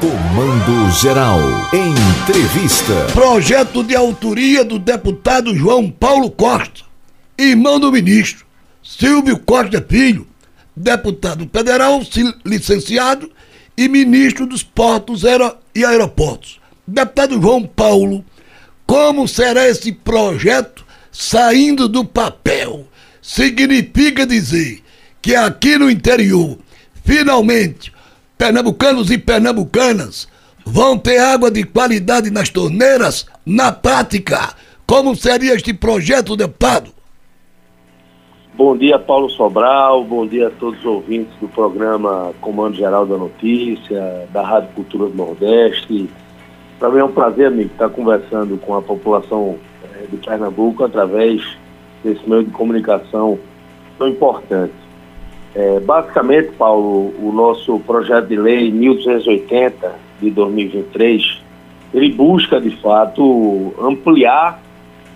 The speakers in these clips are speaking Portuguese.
Comando Geral. Entrevista. Projeto de autoria do deputado João Paulo Costa, irmão do ministro Silvio Costa Filho, deputado federal licenciado e ministro dos Portos e Aeroportos. Deputado João Paulo, como será esse projeto saindo do papel? Significa dizer que aqui no interior, finalmente, pernambucanos e pernambucanas vão ter água de qualidade nas torneiras na prática. Como seria este projeto, deputado? Bom dia, Paulo Sobral. Bom dia a todos os ouvintes do programa Comando Geral da Notícia, da Rádio Cultura do Nordeste. Para mim é um prazer, amigo, estar conversando com a população eh, de Pernambuco através desse meio de comunicação tão importante. É, basicamente, Paulo, o nosso projeto de lei 1280 de 2023, ele busca, de fato, ampliar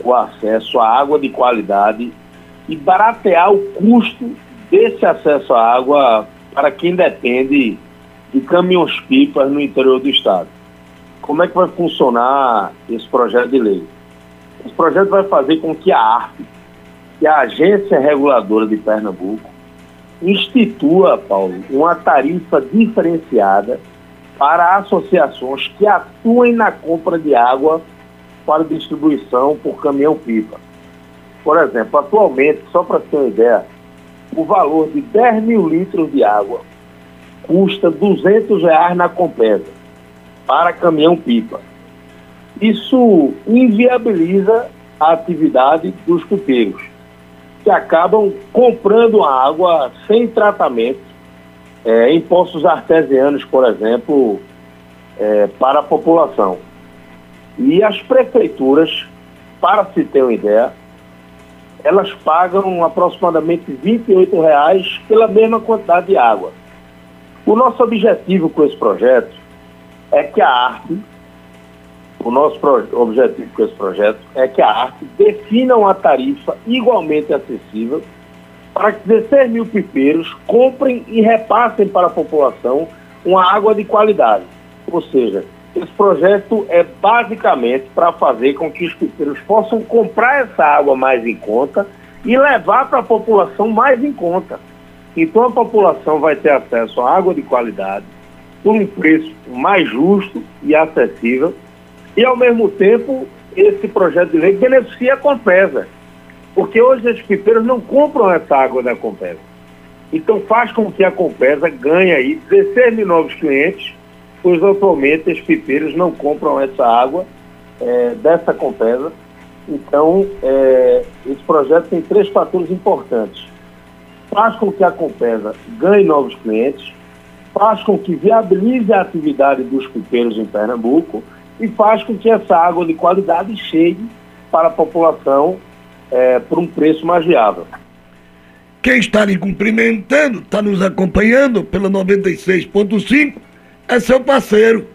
o acesso à água de qualidade e baratear o custo desse acesso à água para quem depende de caminhões-pipas no interior do estado. Como é que vai funcionar esse projeto de lei? Esse projeto vai fazer com que a ARP, que é a Agência Reguladora de Pernambuco, institua, Paulo, uma tarifa diferenciada para associações que atuem na compra de água para distribuição por caminhão-pipa. Por exemplo, atualmente, só para ter uma ideia, o valor de 10 mil litros de água custa 200 reais na Compesa para caminhão-pipa. Isso inviabiliza a atividade dos pipeiros que acabam comprando a água sem tratamento é, em poços artesianos, por exemplo, é, para a população. E as prefeituras, para se ter uma ideia, elas pagam aproximadamente R$ 28,00 pela mesma quantidade de água. O nosso objetivo com esse projeto é que a arte o nosso objetivo com esse projeto é que a arte defina uma tarifa igualmente acessível para que 16 mil pipeiros comprem e repassem para a população uma água de qualidade. Ou seja, esse projeto é basicamente para fazer com que os pipeiros possam comprar essa água mais em conta e levar para a população mais em conta. Então a população vai ter acesso a água de qualidade por um preço mais justo e acessível e, ao mesmo tempo, esse projeto de lei beneficia a Compesa, porque hoje os pipeiros não compram essa água da Compesa. Então faz com que a Compesa ganhe aí 16 mil novos clientes, pois atualmente os pipeiros não compram essa água é, dessa Compesa. Então, é, esse projeto tem três fatores importantes. Faz com que a Compesa ganhe novos clientes, faz com que viabilize a atividade dos pipeiros em Pernambuco e faz com que essa água de qualidade chegue para a população é, por um preço mais viável. Quem está lhe cumprimentando, está nos acompanhando pela 96.5, é seu parceiro,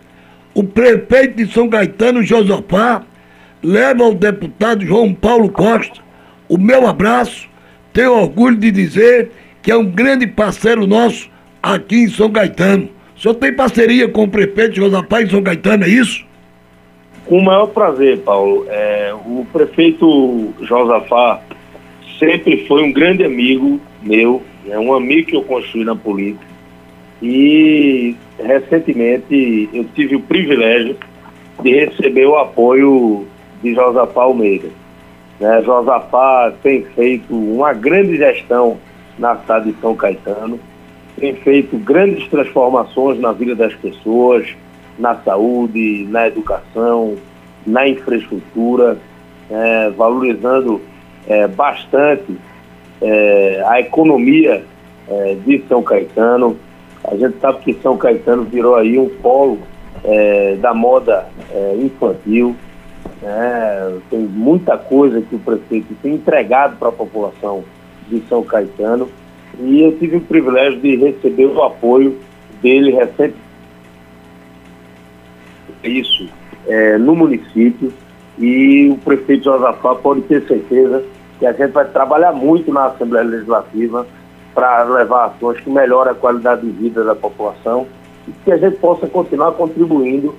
o prefeito de São Caetano, Josafá, leva ao deputado João Paulo Costa o meu abraço, tenho orgulho de dizer que é um grande parceiro nosso aqui em São Caetano. O senhor tem parceria com o prefeito Josafá em São Caetano, é isso? Com o maior prazer, Paulo. É, o prefeito Josafá sempre foi um grande amigo meu, é um amigo que eu construí na política. E recentemente eu tive o privilégio de receber o apoio de Josafá Almeida. Né, Josafá tem feito uma grande gestão na cidade de São Caetano, tem feito grandes transformações na vida das pessoas, na saúde, na educação, na infraestrutura, é, valorizando é, bastante é, a economia é, de São Caetano. A gente sabe que São Caetano virou aí um polo é, da moda é, infantil. Né? Tem muita coisa que o prefeito tem entregado para a população de São Caetano. E eu tive o privilégio de receber o apoio dele recentemente isso é, no município e o prefeito Josafá pode ter certeza que a gente vai trabalhar muito na Assembleia Legislativa para levar ações que melhorem a qualidade de vida da população e que a gente possa continuar contribuindo.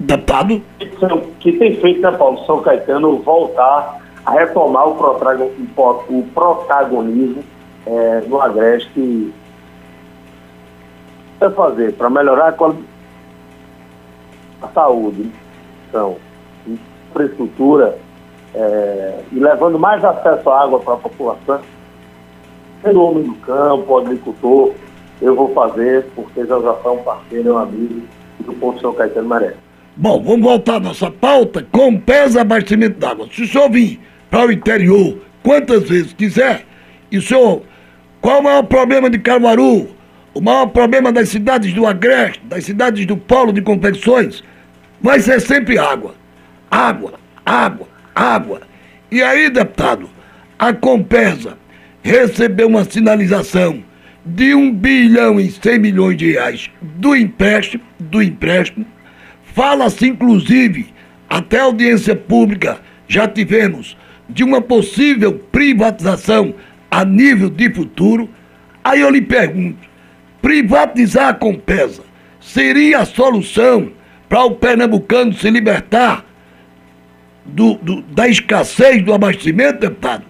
Deputado? Que tem feito, né, Paulo, São Caetano voltar a retomar o protagonismo é, no Agreste para fazer para melhorar a qualidade da saúde, então, infraestrutura é, e levando mais acesso à água para a população, sendo homem do campo, agricultor, eu vou fazer porque já já são parceiro, um amigo e o povo São Caetano merece. Bom, vamos voltar à nossa pauta com pesa abastecimento d'água. Se o senhor vir para o interior quantas vezes quiser, e o senhor, qual o maior problema de Caruaru? O maior problema das cidades do Agreste, das cidades do polo de competições, vai ser sempre água. Água, água, água. E aí, deputado, a Compesa recebeu uma sinalização de 1 bilhão e 100 milhões de reais do empréstimo, do empréstimo. Fala-se, inclusive, até audiência pública já tivemos de uma possível privatização a nível de futuro. Aí eu lhe pergunto, privatizar a Compesa seria a solução para o pernambucano se libertar do, do, da escassez do abastecimento, deputado?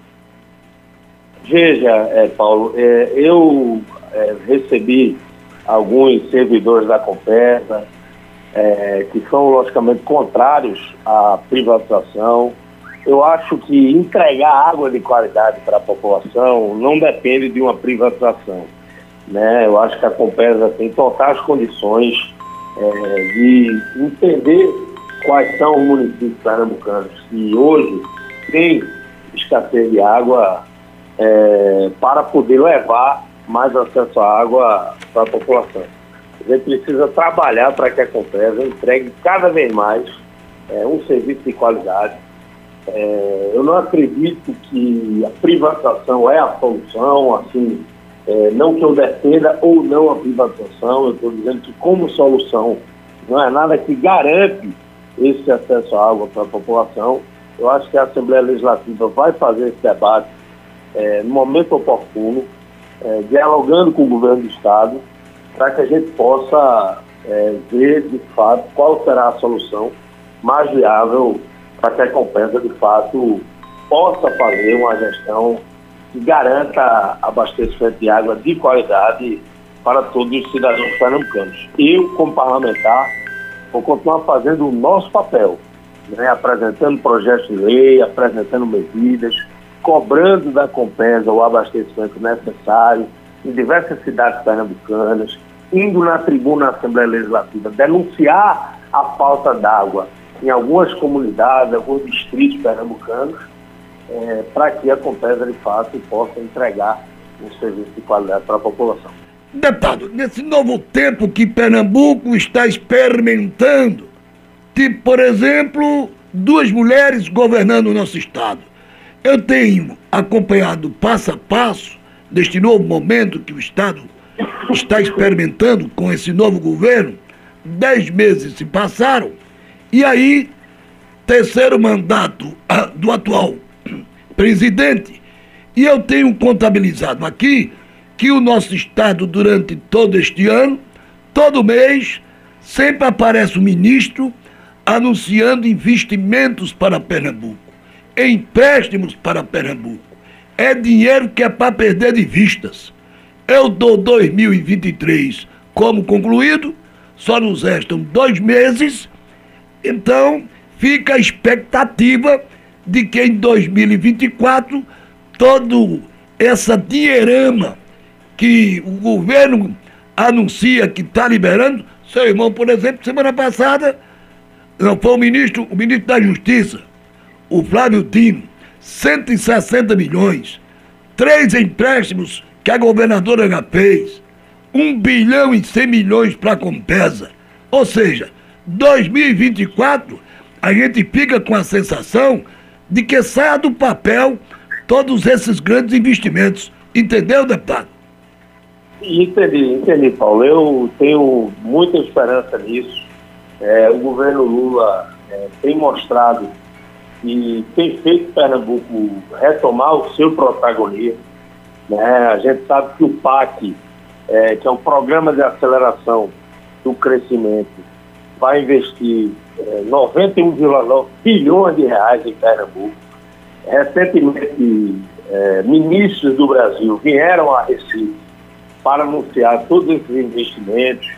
Veja, é, Paulo, é, eu é, recebi alguns servidores da Compesa é, que são, logicamente, contrários à privatização. Eu acho que entregar água de qualidade para a população não depende de uma privatização. Né? Eu acho que a Compesa tem totais condições é, de entender quais são os municípios pernambucanos que hoje têm escassez de água é, para poder levar mais acesso à água para a população. A gente precisa trabalhar para que a Compesa entregue cada vez mais é, um serviço de qualidade. É, eu não acredito que a privatização é a solução, assim, é, não que eu defenda ou não a privatização, eu estou dizendo que como solução não é nada que garante esse acesso à água para a população. Eu acho que a Assembleia Legislativa vai fazer esse debate é, no momento oportuno, é, dialogando com o governo do Estado, para que a gente possa é, ver de fato qual será a solução mais viável para que a Compensa de fato possa fazer uma gestão que garanta abastecimento de água de qualidade para todos os cidadãos pernambucanos. Eu, como parlamentar, vou continuar fazendo o nosso papel, né? apresentando projetos de lei, apresentando medidas, cobrando da Compesa o abastecimento necessário em diversas cidades pernambucanas, indo na tribuna da Assembleia Legislativa denunciar a falta d'água em algumas comunidades, alguns distritos pernambucanos, é, para que a Compesa, de fato, possa entregar um serviço de qualidade para a população. Deputado, nesse novo tempo que Pernambuco está experimentando, tipo, por exemplo, duas mulheres governando o nosso estado. Eu tenho acompanhado passo a passo deste novo momento que o estado está experimentando com esse novo governo. Dez meses se passaram e aí, terceiro mandato ah, do atual presidente, e eu tenho contabilizado aqui que o nosso Estado, durante todo este ano, todo mês, sempre aparece o ministro anunciando investimentos para Pernambuco, empréstimos para Pernambuco. É dinheiro que é para perder de vistas. Eu dou 2023 como concluído, só nos restam dois meses, então fica a expectativa de que em 2024 todo essa dinheirama que o governo anuncia que está liberando, seu irmão, por exemplo, semana passada, não foi o ministro, o ministro da Justiça, o Flávio Dino, 160 milhões, três empréstimos que a governadora já fez, 1 bilhão e 100 milhões para a Compesa. Ou seja, 2024, a gente fica com a sensação de que saia do papel todos esses grandes investimentos. Entendeu, deputado? Entendi, entendi, Paulo. Eu tenho muita esperança nisso. É, o governo Lula é, tem mostrado que tem feito Pernambuco retomar o seu protagonismo. Né? A gente sabe que o PAC é, que é um programa de aceleração do crescimento, vai investir é, 91,9 bilhões de reais em Pernambuco. Recentemente, é, ministros do Brasil vieram a Recife para anunciar todos esses investimentos,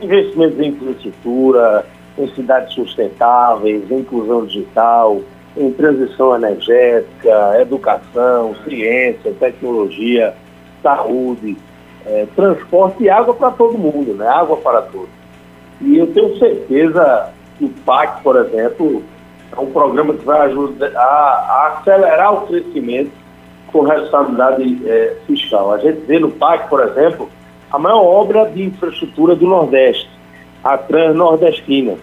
investimentos em infraestrutura, em cidades sustentáveis, em inclusão digital, em transição energética, educação, ciência, tecnologia, saúde, é, transporte e água para todo mundo, né? água para todos. E eu tenho certeza que o PAC, por exemplo, é um programa que vai ajudar a, a acelerar o crescimento com responsabilidade é, fiscal. A gente vê no PAC, por exemplo, a maior obra de infraestrutura do Nordeste, a Transnordestina.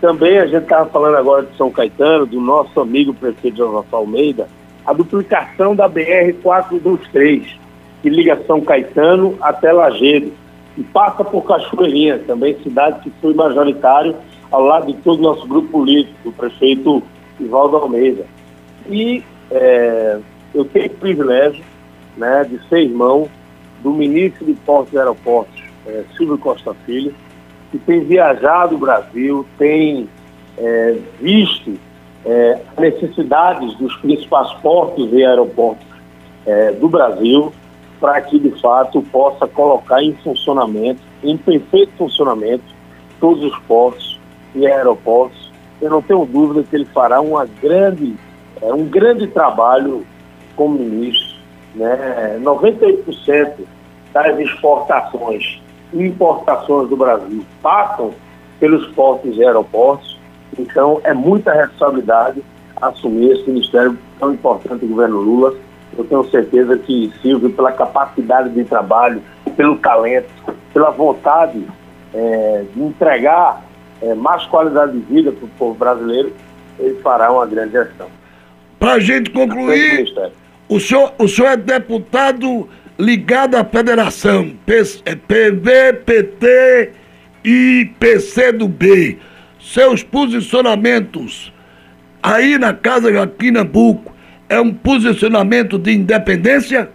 Também a gente estava falando agora de São Caetano, do nosso amigo prefeito José Almeida, a duplicação da BR-423, que liga São Caetano até Lagedo, e passa por Cachoeirinha, também cidade que foi majoritário ao lado de todo o nosso grupo político, do prefeito Ivaldo Almeida. E é, eu tenho o privilégio né, de ser irmão do ministro de Portos e Aeroportos, é, Silvio Costa Filho, que tem viajado o Brasil, tem é, visto é, necessidades dos principais portos e aeroportos é, do Brasil para que, de fato, possa colocar em funcionamento, em perfeito funcionamento, todos os portos e aeroportos. Eu não tenho dúvida que ele fará uma grande, é, um grande trabalho como ministro. Né? 98% das exportações e importações do Brasil passam pelos portos e aeroportos. Então, é muita responsabilidade assumir esse ministério tão importante do governo Lula. Eu tenho certeza que Silvio, pela capacidade de trabalho, pelo talento, pela vontade é, de entregar é, mais qualidade de vida para o povo brasileiro, ele fará uma grande gestão. Para a gente concluir, o senhor, o senhor é deputado ligado à federação PV, é PT e PCdoB. Seus posicionamentos aí na Casa Joaquim Nabuco é um posicionamento de independência?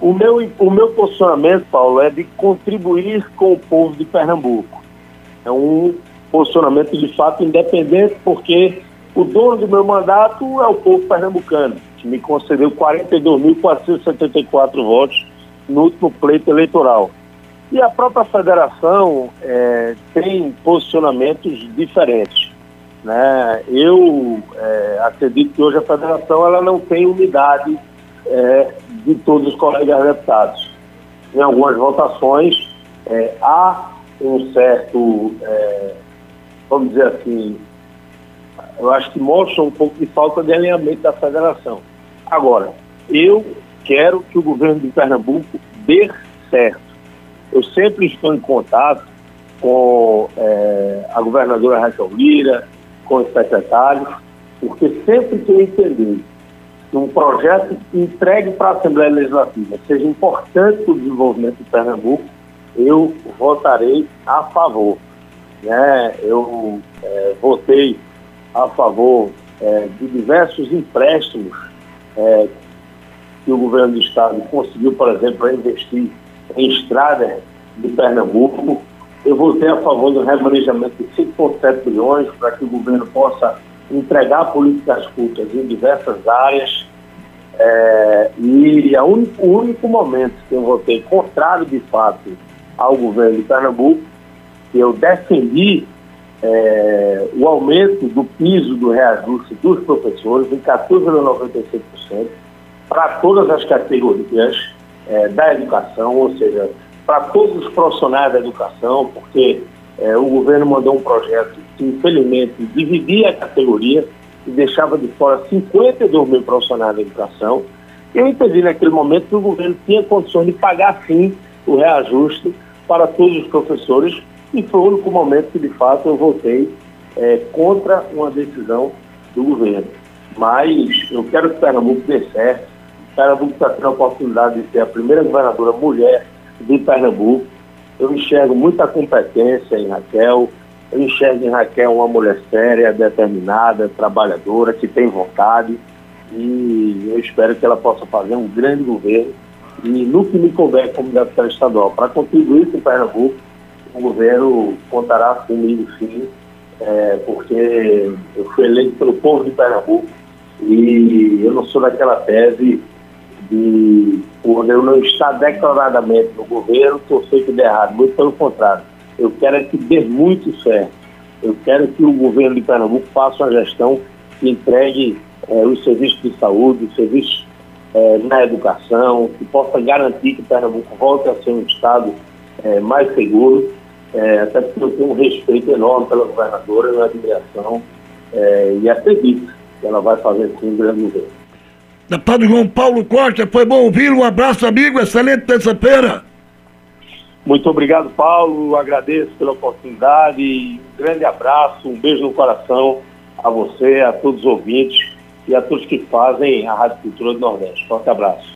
O meu, o meu posicionamento, Paulo, é de contribuir com o povo de Pernambuco. É um posicionamento de fato independente, porque o dono do meu mandato é o povo pernambucano que me concedeu 42.474 votos no último pleito eleitoral. E a própria federação é, tem posicionamentos diferentes. Né? Eu é, acredito que hoje a federação ela não tem unidade é, de todos os colegas deputados. Em algumas votações é, há um certo, é, vamos dizer assim, eu acho que mostra um pouco de falta de alinhamento da federação. Agora, eu quero que o governo de Pernambuco dê certo. Eu sempre estou em contato com é, a governadora Raquel Lira, com os secretários, porque sempre que eu entender que um projeto entregue para a Assembleia Legislativa seja importante para o desenvolvimento de Pernambuco, eu votarei a favor. Né? Eu é, votei a favor é, de diversos empréstimos é, que o governo do estado conseguiu, por exemplo, para investir em estradas de Pernambuco. Eu votei a favor do remanejamento de 5,7 bilhões para que o governo possa entregar políticas públicas em diversas áreas. É, e un, o único momento que eu votei contrário, de fato, ao governo de Pernambuco, que eu defendi é, o aumento do piso do reajuste dos professores em 14,96% para todas as categorias é, da educação, ou seja, para todos os profissionais da educação, porque é, o governo mandou um projeto que, infelizmente, dividia a categoria e deixava de fora 52 mil profissionais da educação. Eu entendi naquele momento que o governo tinha condições de pagar, sim, o reajuste para todos os professores, e foi o único momento que, de fato, eu votei é, contra uma decisão do governo. Mas eu quero que Pernambuco dê certo. Pernambuco está tendo a oportunidade de ser a primeira governadora mulher de Pernambuco. Eu enxergo muita competência em Raquel. Eu enxergo em Raquel uma mulher séria, determinada, trabalhadora, que tem vontade. E eu espero que ela possa fazer um grande governo e no que me couber como deputado estadual para contribuir com Pernambuco, o governo contará comigo sim, é, porque eu fui eleito pelo povo de Pernambuco e eu não sou daquela tese de, por eu não estar declaradamente no governo, torcer que dê errado. Muito pelo contrário. Eu quero é que dê muito certo. Eu quero que o governo de Pernambuco faça uma gestão que entregue é, os serviços de saúde, os serviços é, na educação, que possa garantir que Pernambuco volte a ser um estado é, mais seguro, até porque eu tenho um respeito enorme pela governadora, uma admiração e acredito que ela vai fazer sim um grande governo. Deputado João Paulo Costa, foi bom ouvir. Um abraço, amigo. Excelente terça-feira. Muito obrigado, Paulo. Agradeço pela oportunidade. Um grande abraço, um beijo no coração a você, a todos os ouvintes e a todos que fazem a Rádio Cultura do Nordeste. Forte abraço.